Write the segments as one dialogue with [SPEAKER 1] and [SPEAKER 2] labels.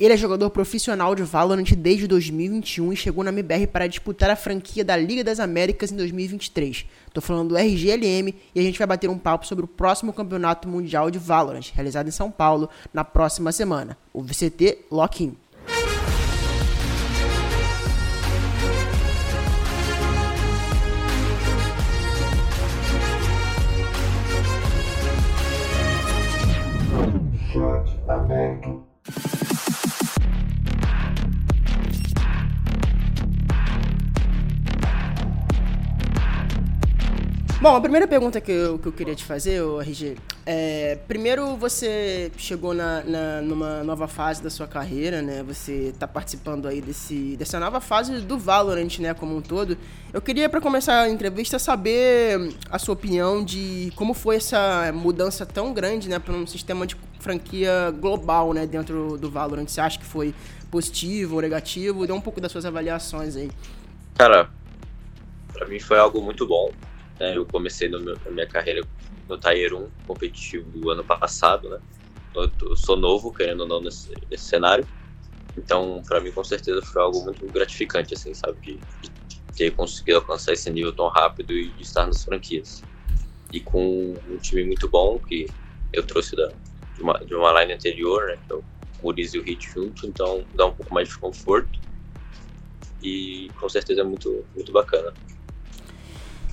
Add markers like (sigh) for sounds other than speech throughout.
[SPEAKER 1] Ele é jogador profissional de Valorant desde 2021 e chegou na MBR para disputar a franquia da Liga das Américas em 2023. Tô falando do RGLM e a gente vai bater um papo sobre o próximo Campeonato Mundial de Valorant, realizado em São Paulo na próxima semana, o VCT Lock-in. Bom, a primeira pergunta que eu, que eu queria te fazer, RG, é, primeiro você chegou na, na, numa nova fase da sua carreira, né? Você está participando aí desse, dessa nova fase do Valorant, né, como um todo. Eu queria, para começar a entrevista, saber a sua opinião de como foi essa mudança tão grande, né, para um sistema de franquia global, né, dentro do Valorant. Você acha que foi positivo ou negativo? Dê um pouco das suas avaliações aí.
[SPEAKER 2] Cara, para mim foi algo muito bom né? Eu comecei meu, na minha carreira no Tier 1 competitivo ano passado, né? Eu, eu sou novo, querendo ou não, nesse, nesse cenário. Então, para mim, com certeza, foi algo muito gratificante, assim, sabe? De, de ter conseguido alcançar esse nível tão rápido e de estar nas franquias. E com um time muito bom, que eu trouxe da, de, uma, de uma line anterior, né? Que é o Muriz e o Hit junto, então dá um pouco mais de conforto. E com certeza é muito, muito bacana.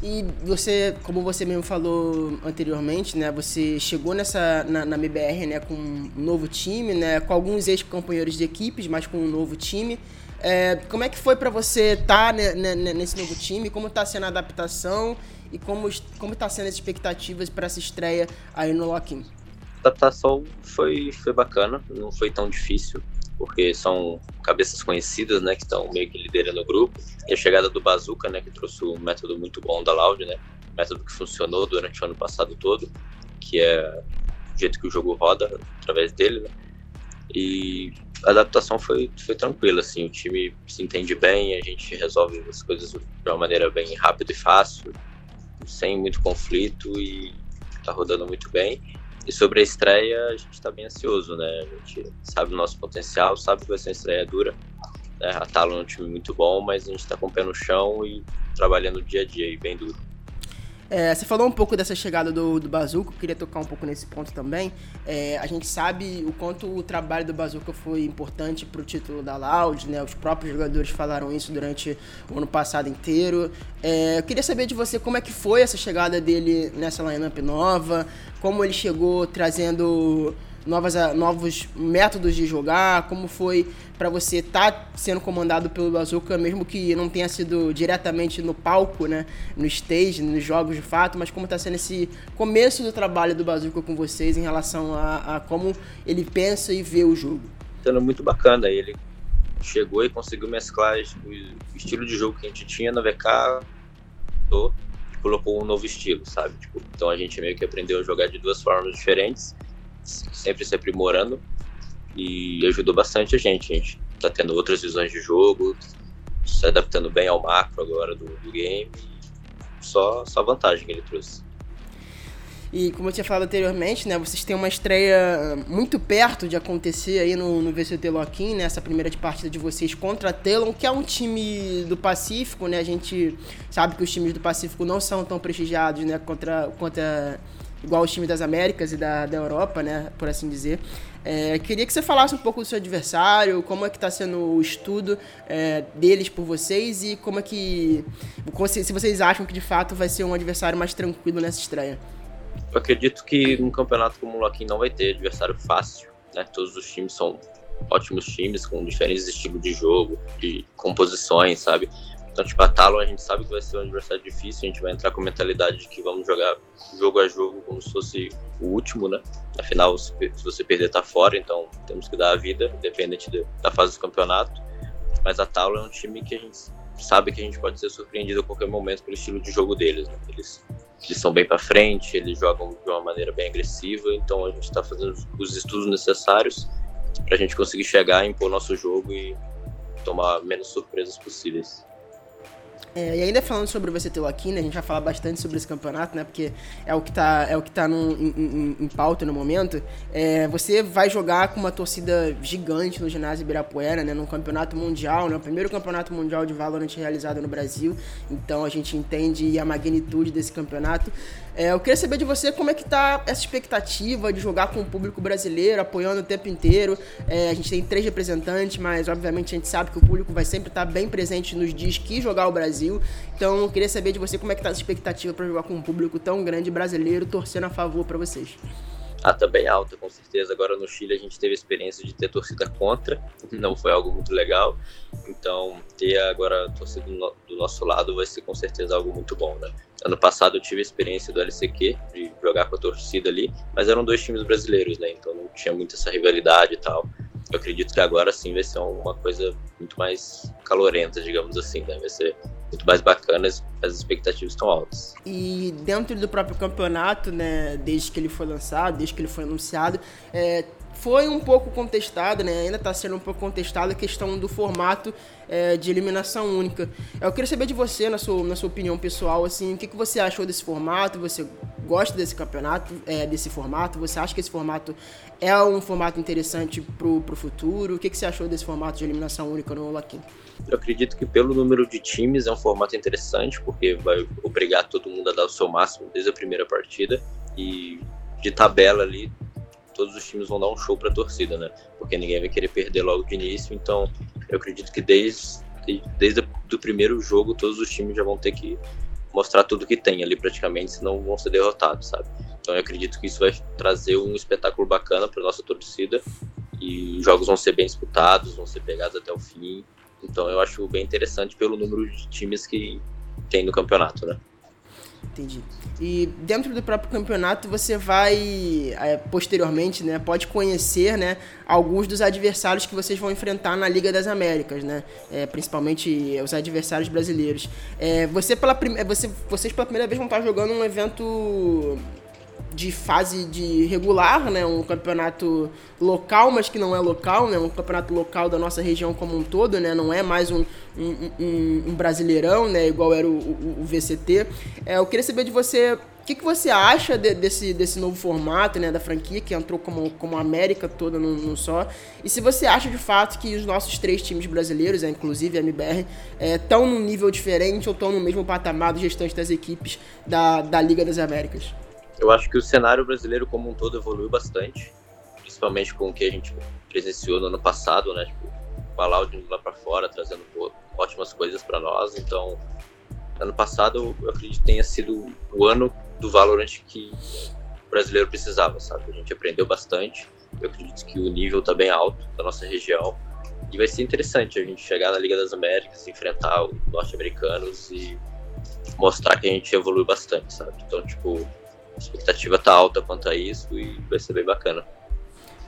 [SPEAKER 1] E você, como você mesmo falou anteriormente, né, você chegou nessa na, na MBR, né, com um novo time, né, com alguns ex-companheiros de equipes, mas com um novo time. É, como é que foi para você estar tá nesse novo time? Como está sendo a adaptação e como como está sendo as expectativas para essa estreia aí no Lock-in?
[SPEAKER 2] A adaptação foi foi bacana, não foi tão difícil porque são cabeças conhecidas, né, que estão meio que liderando o grupo. E a chegada do Bazooka, né, que trouxe um método muito bom da Loud, né, método que funcionou durante o ano passado todo, que é o jeito que o jogo roda através dele, né. E a adaptação foi, foi tranquila, assim, o time se entende bem, a gente resolve as coisas de uma maneira bem rápida e fácil, sem muito conflito e tá rodando muito bem. E sobre a estreia, a gente está bem ansioso, né? A gente sabe o nosso potencial, sabe que vai ser uma estreia dura. Né? A Talon é um time muito bom, mas a gente está com o pé no chão e trabalhando dia a dia e bem duro.
[SPEAKER 1] É, você falou um pouco dessa chegada do, do eu queria tocar um pouco nesse ponto também. É, a gente sabe o quanto o trabalho do Bazooka foi importante para o título da Loud, né? Os próprios jogadores falaram isso durante o ano passado inteiro. É, eu queria saber de você como é que foi essa chegada dele nessa lineup nova, como ele chegou trazendo novas, novos métodos de jogar, como foi para você estar tá sendo comandado pelo Bazooka, mesmo que não tenha sido diretamente no palco, né, no stage, nos jogos de fato, mas como está sendo esse começo do trabalho do Bazooka com vocês em relação a, a como ele pensa e vê o jogo.
[SPEAKER 2] Sendo muito bacana, ele chegou e conseguiu mesclar o estilo de jogo que a gente tinha na VK colocou um novo estilo, sabe? Tipo, então a gente meio que aprendeu a jogar de duas formas diferentes sempre se aprimorando e ajudou bastante a gente. A gente tá tendo outras visões de jogo, se adaptando bem ao macro agora do, do game. Só, só vantagem que ele trouxe.
[SPEAKER 1] E como eu tinha falado anteriormente, né, vocês têm uma estreia muito perto de acontecer aí no, no VCT Lock-in, né, essa primeira de partida de vocês contra a Telon, que é um time do Pacífico, né, a gente sabe que os times do Pacífico não são tão prestigiados, né, contra, contra igual os times das Américas e da, da Europa, né, por assim dizer. É, queria que você falasse um pouco do seu adversário, como é que está sendo o estudo é, deles por vocês e como é que, se vocês acham que de fato vai ser um adversário mais tranquilo nessa estreia.
[SPEAKER 2] Eu acredito que num campeonato como o Loki não vai ter adversário fácil, né? Todos os times são ótimos times com diferentes estilos de jogo, de composições, sabe? Então, tipo, a Talon a gente sabe que vai ser um adversário difícil, a gente vai entrar com a mentalidade de que vamos jogar jogo a jogo como se fosse o último, né? Afinal, se você perder, tá fora, então temos que dar a vida, independente da fase do campeonato. Mas a Talon é um time que a gente sabe que a gente pode ser surpreendido a qualquer momento pelo estilo de jogo deles. Né? Eles, eles são bem para frente, eles jogam de uma maneira bem agressiva, então a gente está fazendo os estudos necessários para a gente conseguir chegar, impor nosso jogo e tomar menos surpresas possíveis.
[SPEAKER 1] É, e ainda falando sobre o VCT Loquim, né, a gente vai falar bastante sobre esse campeonato, né, porque é o que está é o que tá no, em, em, em, pauta no momento. É, você vai jogar com uma torcida gigante no ginásio Ibirapuera, né, num campeonato mundial, né, o primeiro campeonato mundial de Valorant realizado no Brasil. Então a gente entende a magnitude desse campeonato. É, eu queria saber de você como é que tá essa expectativa de jogar com o público brasileiro, apoiando o tempo inteiro. É, a gente tem três representantes, mas obviamente a gente sabe que o público vai sempre estar tá bem presente nos dias que jogar o Brasil. Então eu queria saber de você como é que tá essa expectativa para jogar com um público tão grande brasileiro, torcendo a favor para vocês.
[SPEAKER 2] Ah, também alta, com certeza. Agora no Chile a gente teve a experiência de ter torcida contra, não foi algo muito legal. Então, ter agora a torcida do nosso lado vai ser com certeza algo muito bom, né? Ano passado eu tive a experiência do LCQ, de jogar com a torcida ali, mas eram dois times brasileiros, né? Então não tinha muito essa rivalidade e tal. Eu acredito que agora sim vai ser uma coisa muito mais calorenta, digamos assim, né? Vai ser muito mais bacana, as expectativas estão altas.
[SPEAKER 1] E dentro do próprio campeonato, né, desde que ele foi lançado, desde que ele foi anunciado, é, foi um pouco contestado, né? Ainda está sendo um pouco contestado a questão do formato é, de eliminação única. Eu queria saber de você, na sua, na sua opinião pessoal, assim, o que, que você achou desse formato? Você gosta desse campeonato, é, desse formato? Você acha que esse formato é um formato interessante pro, pro futuro? O que, que você achou desse formato de eliminação única no Laquim?
[SPEAKER 2] Eu acredito que pelo número de times é um formato interessante, porque vai obrigar todo mundo a dar o seu máximo desde a primeira partida. E de tabela ali, todos os times vão dar um show para a torcida, né? Porque ninguém vai querer perder logo de início. Então, eu acredito que desde, desde o primeiro jogo, todos os times já vão ter que mostrar tudo que tem ali praticamente, senão vão ser derrotados, sabe? Então, eu acredito que isso vai trazer um espetáculo bacana para nossa torcida e os jogos vão ser bem disputados, vão ser pegados até o fim. Então, eu acho bem interessante pelo número de times que tem no campeonato, né?
[SPEAKER 1] Entendi. E dentro do próprio campeonato você vai é, posteriormente, né, pode conhecer, né, alguns dos adversários que vocês vão enfrentar na Liga das Américas, né, é, principalmente os adversários brasileiros. É, você pela prim... você, vocês pela primeira vez vão estar jogando um evento de fase de regular, né? Um campeonato local, mas que não é local, né? Um campeonato local da nossa região como um todo, né? Não é mais um, um, um, um brasileirão, né? Igual era o, o, o VCT. É, eu queria saber de você o que, que você acha de, desse, desse novo formato, né, da franquia, que entrou como, como América toda num, só? E se você acha de fato que os nossos três times brasileiros, é, inclusive a MBR, estão é, num nível diferente ou estão no mesmo patamar dos restantes das equipes da, da Liga das Américas?
[SPEAKER 2] Eu acho que o cenário brasileiro como um todo evoluiu bastante, principalmente com o que a gente presenciou no ano passado, né? Tipo, o Alaud lá para fora, trazendo ótimas coisas para nós. Então, ano passado eu acredito que tenha sido o ano do Valorant que o brasileiro precisava, sabe? A gente aprendeu bastante. Eu acredito que o nível está bem alto da nossa região. E vai ser interessante a gente chegar na Liga das Américas, enfrentar os norte-americanos e mostrar que a gente evoluiu bastante, sabe? Então, tipo, a expectativa tá alta quanto a isso e vai ser bem bacana.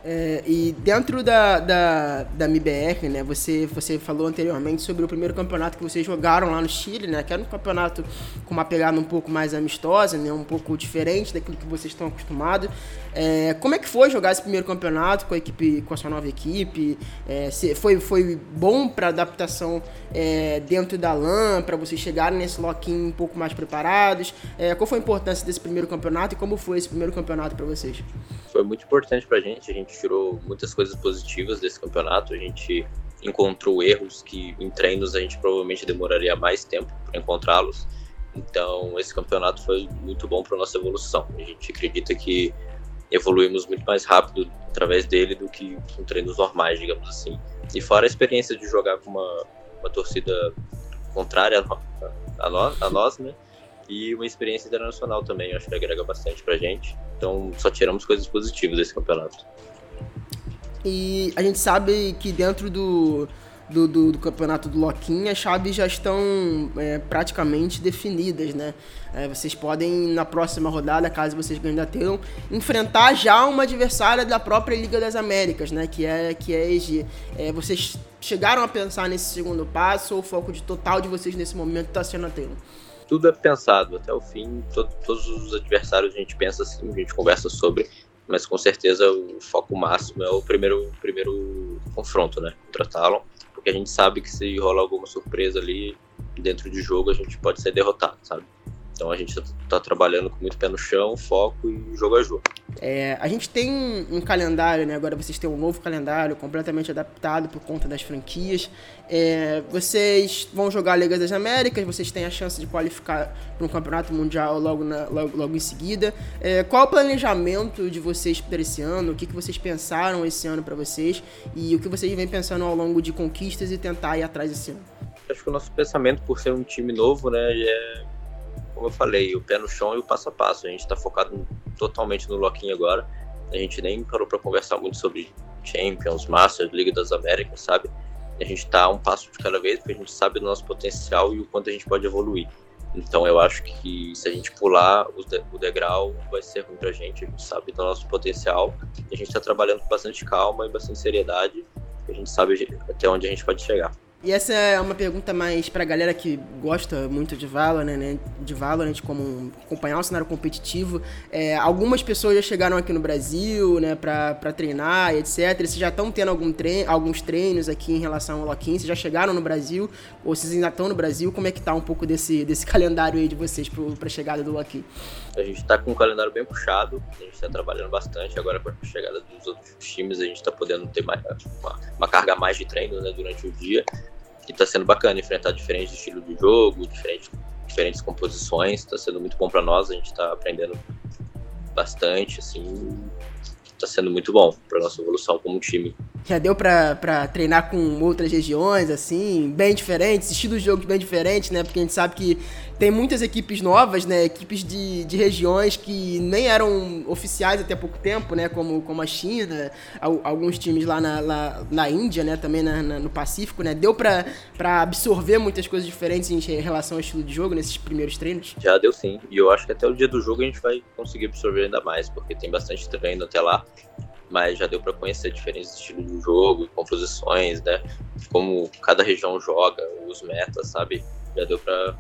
[SPEAKER 1] É, e dentro da, da, da MBR, né, você, você falou anteriormente sobre o primeiro campeonato que vocês jogaram lá no Chile, né, que era um campeonato com uma pegada um pouco mais amistosa, né, um pouco diferente daquilo que vocês estão acostumados. É, como é que foi jogar esse primeiro campeonato com a equipe, com a sua nova equipe? É, foi, foi bom para adaptação é, dentro da LAN, para vocês chegarem nesse lock-in um pouco mais preparados? É, qual foi a importância desse primeiro campeonato e como foi esse primeiro campeonato para vocês?
[SPEAKER 2] Foi muito importante para a gente, a gente tirou muitas coisas positivas desse campeonato, a gente encontrou erros que em treinos a gente provavelmente demoraria mais tempo para encontrá-los. Então, esse campeonato foi muito bom para nossa evolução. A gente acredita que evoluímos muito mais rápido através dele do que com treinos normais, digamos assim. E fora a experiência de jogar com uma, uma torcida contrária a, nós, a nós, né? E uma experiência internacional também, acho que agrega bastante pra gente. Então, só tiramos coisas positivas desse campeonato.
[SPEAKER 1] E a gente sabe que dentro do, do, do, do campeonato do Loquinha, as chaves já estão é, praticamente definidas, né? É, vocês podem, na próxima rodada, caso vocês ganhem da Taylor, enfrentar já uma adversária da própria Liga das Américas, né? Que é, que é a EG. É, vocês chegaram a pensar nesse segundo passo ou o foco de total de vocês nesse momento está sendo a Taylor?
[SPEAKER 2] Tudo é pensado até o fim, todo, todos os adversários a gente pensa assim, a gente conversa sobre, mas com certeza o foco máximo é o primeiro, primeiro confronto, né? Contra Talon porque a gente sabe que se rolar alguma surpresa ali, dentro de jogo a gente pode ser derrotado, sabe? Então a gente está trabalhando com muito pé no chão, foco e jogo a jogo.
[SPEAKER 1] É, a gente tem um calendário, né? Agora vocês têm um novo calendário completamente adaptado por conta das franquias. É, vocês vão jogar a Liga das Américas, vocês têm a chance de qualificar para um campeonato mundial logo, na, logo, logo, em seguida. É, qual o planejamento de vocês para esse ano? O que, que vocês pensaram esse ano para vocês? E o que vocês vêm pensando ao longo de conquistas e tentar ir atrás esse ano?
[SPEAKER 2] Acho que o nosso pensamento, por ser um time novo, né, é como eu falei, o pé no chão e o passo a passo. A gente está focado totalmente no Loquinho agora. A gente nem parou para conversar muito sobre Champions, Masters, Liga das Américas, sabe? A gente está um passo de cada vez, porque a gente sabe do nosso potencial e o quanto a gente pode evoluir. Então eu acho que se a gente pular o degrau, vai ser ruim pra gente. A gente sabe do nosso potencial e a gente está trabalhando com bastante calma e bastante seriedade. A gente sabe até onde a gente pode chegar.
[SPEAKER 1] E essa é uma pergunta mais pra galera que gosta muito de Valorant, né? De Valorant, como acompanhar o cenário competitivo. É, algumas pessoas já chegaram aqui no Brasil, né? Pra, pra treinar, etc. Vocês já estão tendo algum treino, alguns treinos aqui em relação ao Loquim? Vocês já chegaram no Brasil? Ou vocês ainda estão no Brasil? Como é que tá um pouco desse, desse (laughs) calendário aí de vocês pro, pra chegada do Loquim?
[SPEAKER 2] A gente tá com um calendário bem puxado. A gente tá trabalhando bastante. Agora com a chegada dos outros times, a gente tá podendo ter mais, uma, uma carga mais de treino, né? Durante o dia que tá sendo bacana enfrentar diferentes estilos de jogo, diferentes, diferentes composições, tá sendo muito bom para nós, a gente tá aprendendo bastante, assim, tá sendo muito bom para nossa evolução como time.
[SPEAKER 1] Já deu para treinar com outras regiões, assim, bem diferentes, estilos de jogo bem diferentes, né? Porque a gente sabe que tem muitas equipes novas, né? Equipes de, de regiões que nem eram oficiais até pouco tempo, né? Como, como a China, alguns times lá na, lá, na Índia, né? Também na, na, no Pacífico, né? Deu para absorver muitas coisas diferentes em relação ao estilo de jogo nesses primeiros treinos?
[SPEAKER 2] Já deu sim. E eu acho que até o dia do jogo a gente vai conseguir absorver ainda mais, porque tem bastante treino até lá mas já deu para conhecer diferentes estilos de jogo, composições, né? Como cada região joga, os metas, sabe? Já deu para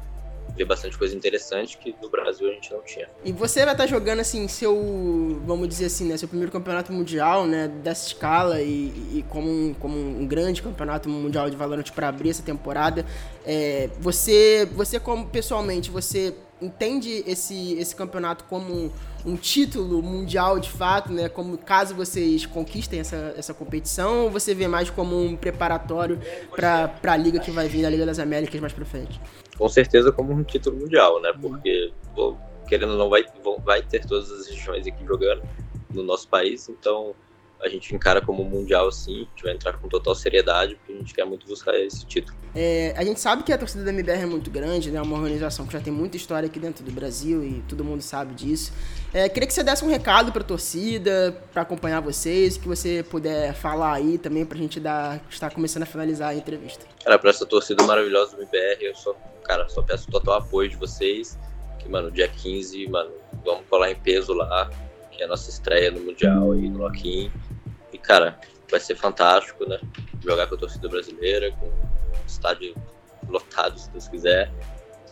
[SPEAKER 2] ver bastante coisa interessante que no Brasil a gente não tinha.
[SPEAKER 1] E você vai estar tá jogando assim seu, vamos dizer assim, né, seu primeiro campeonato mundial, né, dessa escala e, e como, um, como um grande campeonato mundial de Valorant para abrir essa temporada. É, você, você como pessoalmente, você entende esse, esse campeonato como um, um, título mundial de fato, né? Como caso vocês conquistem essa, essa competição, ou você vê mais como um preparatório para a liga que vai vir, na Liga das Américas mais para frente?
[SPEAKER 2] Com certeza como um título mundial, né? Porque querendo ou não vai, vai ter todas as regiões aqui jogando no nosso país, então a gente encara como mundial sim, a gente vai entrar com total seriedade, porque a gente quer muito buscar esse título.
[SPEAKER 1] É, a gente sabe que a torcida da MBR é muito grande, né? Uma organização que já tem muita história aqui dentro do Brasil e todo mundo sabe disso. É, queria que você desse um recado para a torcida, para acompanhar vocês, que você puder falar aí também para a gente dar, estar começando a finalizar a entrevista.
[SPEAKER 2] Cara, para essa torcida maravilhosa do MBR, eu só, cara, só peço total apoio de vocês. Que, mano, dia 15, mano, vamos colar em peso lá, que é a nossa estreia no Mundial e no Loquim cara, vai ser fantástico, né? Jogar com a torcida brasileira, com o estádio lotado, se Deus quiser.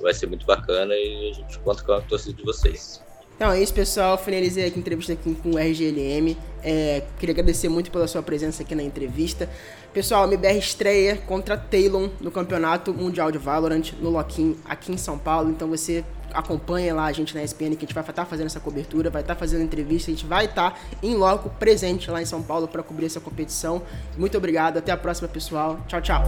[SPEAKER 2] Vai ser muito bacana e a gente conta com a torcida de vocês.
[SPEAKER 1] Então é isso, pessoal. Finalizei aqui a entrevista aqui com o RGLM. É, queria agradecer muito pela sua presença aqui na entrevista. Pessoal, a MBR estreia contra Talon no Campeonato Mundial de Valorant no Loquim aqui em São Paulo. Então você acompanha lá a gente na ESPN que a gente vai estar tá fazendo essa cobertura, vai estar tá fazendo entrevista, a gente vai estar tá em loco presente lá em São Paulo para cobrir essa competição. Muito obrigado, até a próxima, pessoal. Tchau, tchau.